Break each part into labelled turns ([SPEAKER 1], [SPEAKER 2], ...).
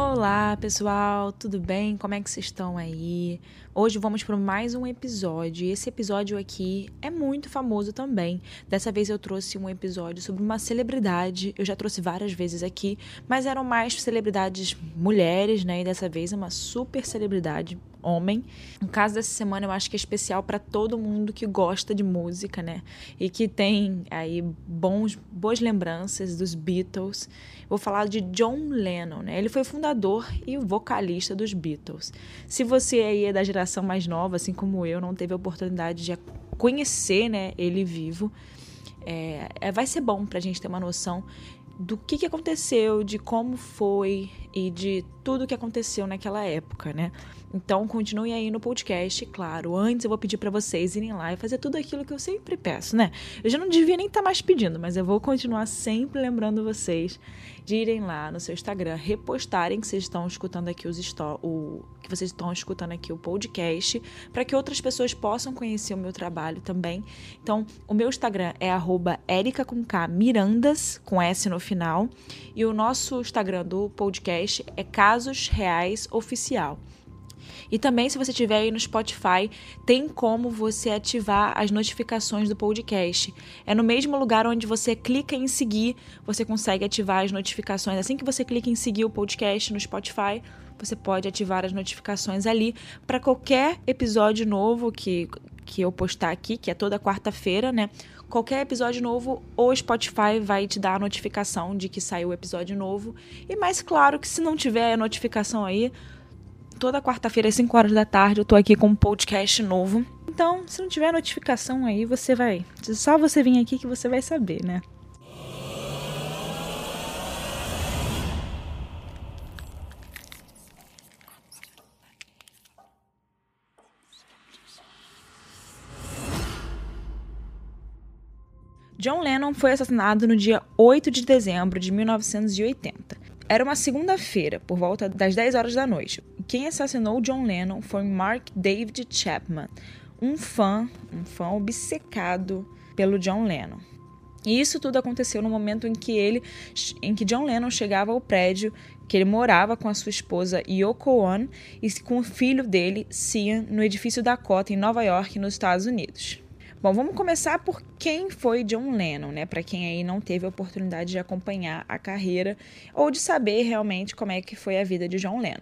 [SPEAKER 1] Olá, pessoal, tudo bem? Como é que vocês estão aí? Hoje vamos para mais um episódio. Esse episódio aqui é muito famoso também. Dessa vez eu trouxe um episódio sobre uma celebridade. Eu já trouxe várias vezes aqui, mas eram mais celebridades mulheres, né? E dessa vez é uma super celebridade homem. O caso dessa semana eu acho que é especial para todo mundo que gosta de música, né? E que tem aí bons, boas lembranças dos Beatles. Vou falar de John Lennon, né? Ele foi fundador e vocalista dos Beatles. Se você aí é da geração mais nova, assim como eu, não teve a oportunidade de conhecer, né, ele vivo, é, é, vai ser bom para a gente ter uma noção do que, que aconteceu, de como foi e de tudo que aconteceu naquela época, né? Então continue aí no podcast, claro. Antes eu vou pedir para vocês irem lá e fazer tudo aquilo que eu sempre peço, né? Eu já não devia nem estar tá mais pedindo, mas eu vou continuar sempre lembrando vocês de irem lá no seu Instagram, repostarem que vocês estão escutando aqui os o que vocês estão escutando aqui o podcast, para que outras pessoas possam conhecer o meu trabalho também. Então, o meu Instagram é @erica com K Mirandas com S no final, e o nosso Instagram do podcast é Casos Reais Oficial. E também, se você estiver aí no Spotify, tem como você ativar as notificações do podcast. É no mesmo lugar onde você clica em seguir, você consegue ativar as notificações. Assim que você clica em seguir o podcast no Spotify, você pode ativar as notificações ali para qualquer episódio novo que, que eu postar aqui, que é toda quarta-feira, né? Qualquer episódio novo, o Spotify vai te dar a notificação de que saiu o episódio novo. E mais claro que se não tiver a notificação aí, toda quarta-feira às 5 horas da tarde eu tô aqui com um podcast novo. Então, se não tiver notificação aí, você vai. Só você vir aqui que você vai saber, né? John Lennon foi assassinado no dia 8 de dezembro de 1980. Era uma segunda-feira, por volta das 10 horas da noite. Quem assassinou John Lennon foi Mark David Chapman, um fã, um fã obcecado pelo John Lennon. E isso tudo aconteceu no momento em que ele, em que John Lennon chegava ao prédio que ele morava com a sua esposa Yoko Ono e com o filho dele, Cian, no edifício Dakota em Nova York, nos Estados Unidos. Bom, vamos começar por quem foi John Lennon, né? Para quem aí não teve a oportunidade de acompanhar a carreira ou de saber realmente como é que foi a vida de John Lennon.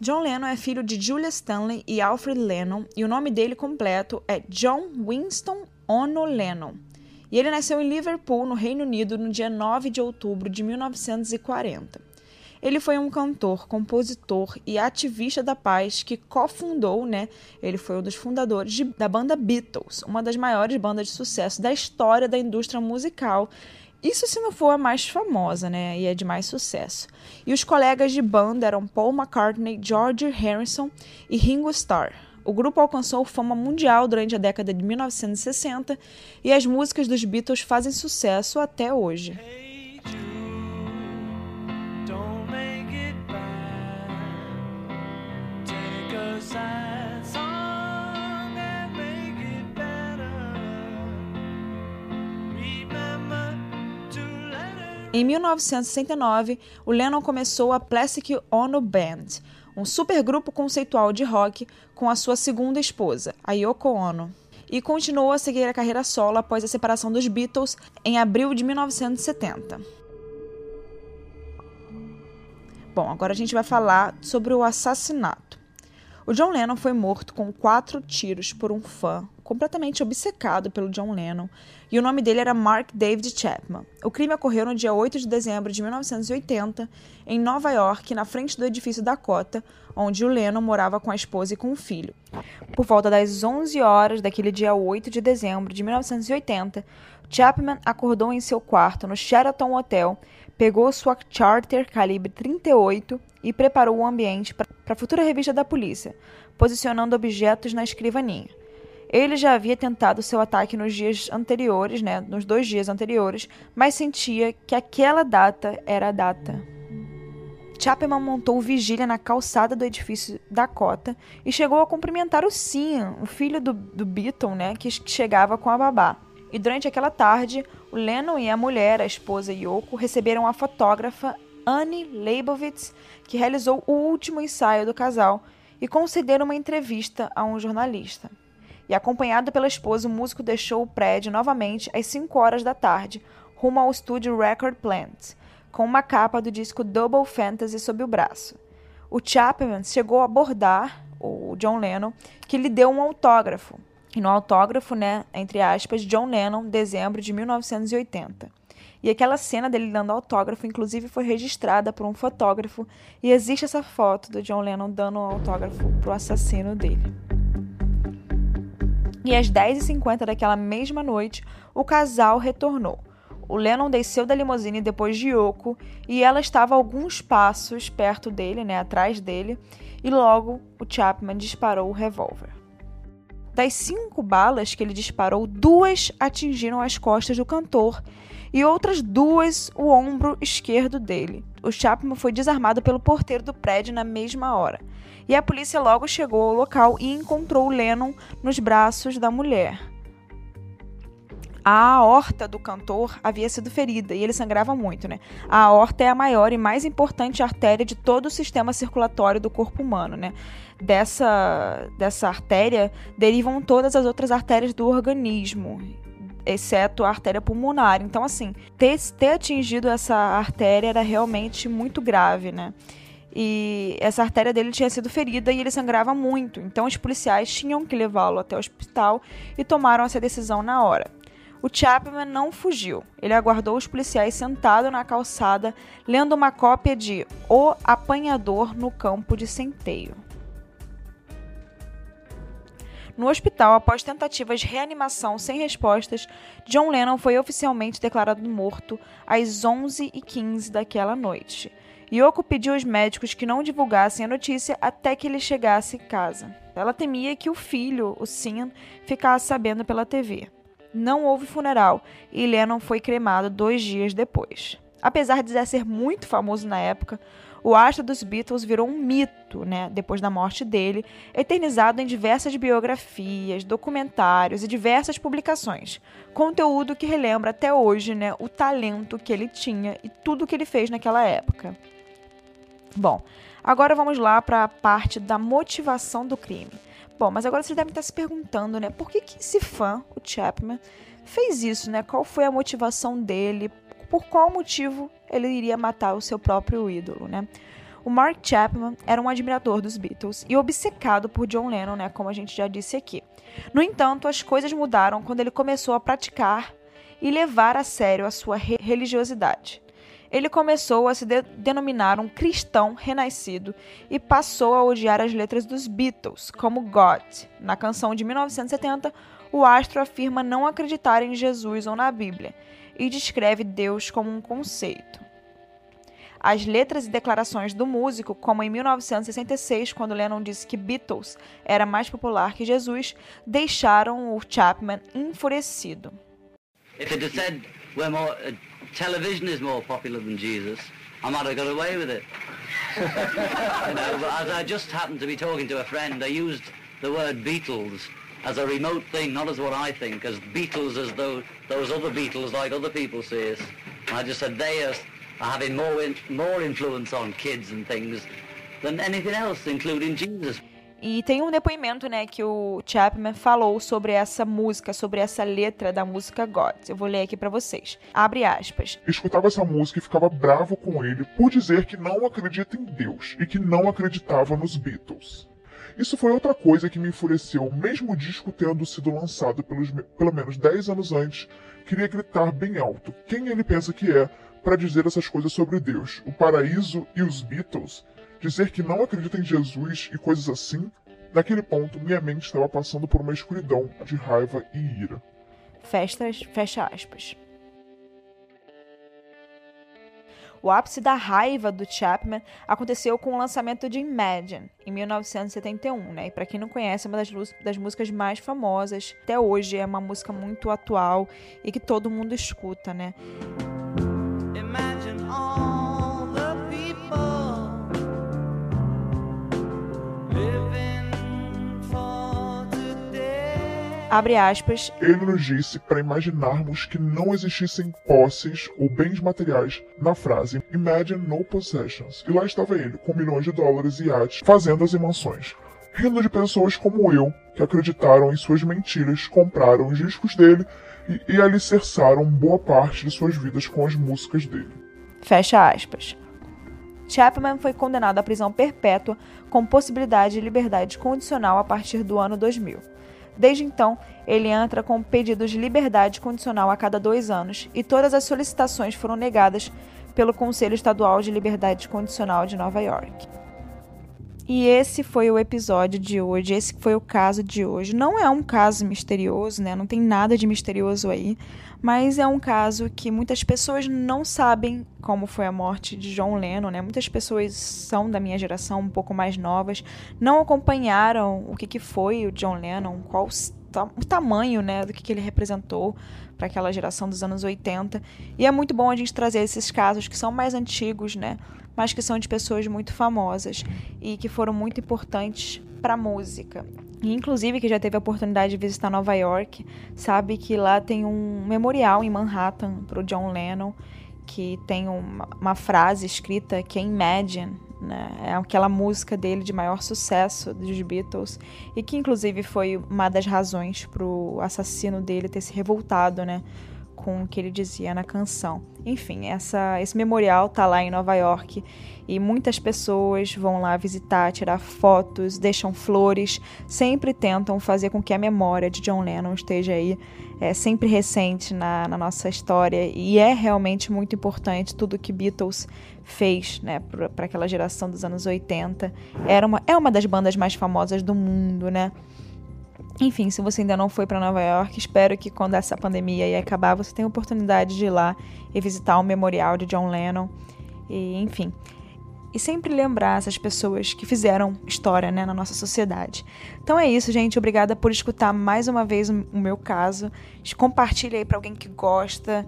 [SPEAKER 1] John Lennon é filho de Julia Stanley e Alfred Lennon e o nome dele completo é John Winston Ono Lennon. E ele nasceu em Liverpool, no Reino Unido, no dia 9 de outubro de 1940. Ele foi um cantor, compositor e ativista da paz que cofundou, né? Ele foi um dos fundadores de, da banda Beatles, uma das maiores bandas de sucesso da história da indústria musical. Isso se não for a mais famosa, né? E é de mais sucesso. E os colegas de banda eram Paul McCartney, George Harrison e Ringo Starr. O grupo alcançou fama mundial durante a década de 1960 e as músicas dos Beatles fazem sucesso até hoje. Em 1969, o Lennon começou a Plastic Ono Band, um supergrupo conceitual de rock com a sua segunda esposa, a Yoko Ono, e continuou a seguir a carreira solo após a separação dos Beatles em abril de 1970. Bom, agora a gente vai falar sobre o assassinato. O John Lennon foi morto com quatro tiros por um fã completamente obcecado pelo John Lennon, e o nome dele era Mark David Chapman. O crime ocorreu no dia 8 de dezembro de 1980, em Nova York, na frente do edifício Dakota, onde o Lennon morava com a esposa e com o filho. Por volta das 11 horas daquele dia 8 de dezembro de 1980, Chapman acordou em seu quarto no Sheraton Hotel, pegou sua Charter calibre 38 e preparou o ambiente para a futura revista da polícia, posicionando objetos na escrivaninha. Ele já havia tentado seu ataque nos dias anteriores, né, nos dois dias anteriores, mas sentia que aquela data era a data. Chapman montou vigília na calçada do edifício Dakota e chegou a cumprimentar o Cian, o filho do, do Beaton, né, que chegava com a babá. E durante aquela tarde, o Lennon e a mulher, a esposa Yoko, receberam a fotógrafa Annie Leibovitz, que realizou o último ensaio do casal e concederam uma entrevista a um jornalista. E acompanhado pela esposa, o músico deixou o prédio novamente às 5 horas da tarde, rumo ao estúdio Record Plant, com uma capa do disco Double Fantasy sob o braço. O Chapman chegou a abordar o John Lennon, que lhe deu um autógrafo. E no autógrafo, né, entre aspas, John Lennon, dezembro de 1980. E aquela cena dele dando autógrafo, inclusive, foi registrada por um fotógrafo. E existe essa foto do John Lennon dando autógrafo pro assassino dele. E às 10h50 daquela mesma noite, o casal retornou. O Lennon desceu da limusine depois de Yoko e ela estava alguns passos perto dele, né, atrás dele, e logo o Chapman disparou o revólver. Das cinco balas que ele disparou, duas atingiram as costas do cantor e outras duas o ombro esquerdo dele. O Chapman foi desarmado pelo porteiro do prédio na mesma hora. E a polícia logo chegou ao local e encontrou Lennon nos braços da mulher. A aorta do cantor havia sido ferida e ele sangrava muito, né? A aorta é a maior e mais importante artéria de todo o sistema circulatório do corpo humano, né? Dessa, dessa artéria derivam todas as outras artérias do organismo, exceto a artéria pulmonar. Então, assim, ter, ter atingido essa artéria era realmente muito grave, né? E essa artéria dele tinha sido ferida e ele sangrava muito. Então, os policiais tinham que levá-lo até o hospital e tomaram essa decisão na hora. O Chapman não fugiu. Ele aguardou os policiais sentado na calçada, lendo uma cópia de O Apanhador no Campo de Centeio. No hospital, após tentativas de reanimação sem respostas, John Lennon foi oficialmente declarado morto às 11h15 daquela noite. Yoko pediu aos médicos que não divulgassem a notícia até que ele chegasse em casa. Ela temia que o filho, o Sin, ficasse sabendo pela TV. Não houve funeral e Lennon foi cremado dois dias depois. Apesar de ser muito famoso na época, o astro dos Beatles virou um mito, né, depois da morte dele, eternizado em diversas biografias, documentários e diversas publicações. Conteúdo que relembra até hoje, né, o talento que ele tinha e tudo que ele fez naquela época. Bom, agora vamos lá para a parte da motivação do crime. Bom, mas agora vocês devem estar se perguntando, né, por que, que esse fã, o Chapman, fez isso, né? Qual foi a motivação dele? por qual motivo ele iria matar o seu próprio ídolo, né? O Mark Chapman era um admirador dos Beatles e obcecado por John Lennon, né, como a gente já disse aqui. No entanto, as coisas mudaram quando ele começou a praticar e levar a sério a sua re religiosidade. Ele começou a se de denominar um cristão renascido e passou a odiar as letras dos Beatles, como God. Na canção de 1970, o astro afirma não acreditar em Jesus ou na Bíblia e descreve Deus como um conceito. As letras e declarações do músico, como em 1966, quando Lennon disse que Beatles era mais popular que Jesus, deixaram o Chapman enfurecido. If it had said we're more, uh, television is more popular than Jesus, I might have got away with it. you know, but as I just happened to be talking to a friend, I used the word Beatles as a remote thing, not as what I think, as Beatles as though those other Beatles, like other people say it. And I just said they are, are having more, in, more influence on kids and things than anything else, including Jesus. E tem um depoimento, né, que o Chapman falou sobre essa música, sobre essa letra da música God. Eu vou ler aqui para vocês. Abre aspas.
[SPEAKER 2] Escutava essa música e ficava bravo com ele por dizer que não acredita em Deus e que não acreditava nos Beatles. Isso foi outra coisa que me enfureceu, mesmo o disco tendo sido lançado pelos, pelo menos 10 anos antes, queria gritar bem alto quem ele pensa que é para dizer essas coisas sobre Deus, o paraíso e os Beatles, dizer que não acredita em Jesus e coisas assim. Naquele ponto, minha mente estava passando por uma escuridão de raiva e ira.
[SPEAKER 1] Festas, fecha aspas. O ápice da raiva do Chapman aconteceu com o lançamento de Imagine, em 1971, né? E para quem não conhece, é uma das, das músicas mais famosas. Até hoje é uma música muito atual e que todo mundo escuta, né? Abre aspas.
[SPEAKER 2] Ele nos disse para imaginarmos que não existissem posses ou bens materiais na frase Imagine no possessions. E lá estava ele, com milhões de dólares e iates, fazendas e mansões. Rindo de pessoas como eu, que acreditaram em suas mentiras, compraram os discos dele e, e alicerçaram boa parte de suas vidas com as músicas dele.
[SPEAKER 1] Fecha aspas. Chapman foi condenado à prisão perpétua com possibilidade de liberdade condicional a partir do ano 2000. Desde então, ele entra com pedidos de liberdade condicional a cada dois anos e todas as solicitações foram negadas pelo Conselho Estadual de Liberdade Condicional de Nova York. E esse foi o episódio de hoje, esse foi o caso de hoje. Não é um caso misterioso, né? Não tem nada de misterioso aí, mas é um caso que muitas pessoas não sabem como foi a morte de John Lennon, né? Muitas pessoas são da minha geração, um pouco mais novas, não acompanharam o que, que foi o John Lennon, qual o tamanho, né, do que, que ele representou para aquela geração dos anos 80. E é muito bom a gente trazer esses casos que são mais antigos, né? Mas que são de pessoas muito famosas e que foram muito importantes para a música. E, inclusive, que já teve a oportunidade de visitar Nova York, sabe que lá tem um memorial em Manhattan para o John Lennon, que tem uma, uma, frase escrita que é Imagine, né? é aquela música dele de maior sucesso dos Beatles, e que, inclusive, foi uma das razões para o assassino dele ter se revoltado, né? Com o que ele dizia na canção. Enfim, essa, esse memorial tá lá em Nova York e muitas pessoas vão lá visitar, tirar fotos, deixam flores, sempre tentam fazer com que a memória de John Lennon esteja aí é, sempre recente na, na nossa história e é realmente muito importante tudo que Beatles fez né, para aquela geração dos anos 80. Era uma, é uma das bandas mais famosas do mundo, né? Enfim, se você ainda não foi para Nova York, espero que quando essa pandemia aí acabar, você tenha a oportunidade de ir lá e visitar o memorial de John Lennon. E, enfim, e sempre lembrar essas pessoas que fizeram história né, na nossa sociedade. Então é isso, gente. Obrigada por escutar mais uma vez o meu caso. Compartilhe aí para alguém que gosta.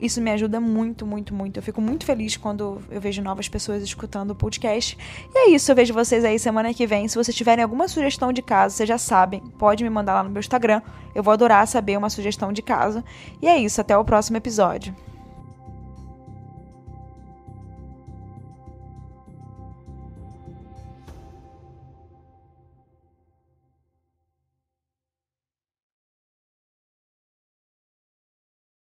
[SPEAKER 1] Isso me ajuda muito, muito, muito. Eu fico muito feliz quando eu vejo novas pessoas escutando o podcast. E é isso, eu vejo vocês aí semana que vem. Se vocês tiverem alguma sugestão de caso, vocês já sabem, pode me mandar lá no meu Instagram. Eu vou adorar saber uma sugestão de caso. E é isso, até o próximo episódio.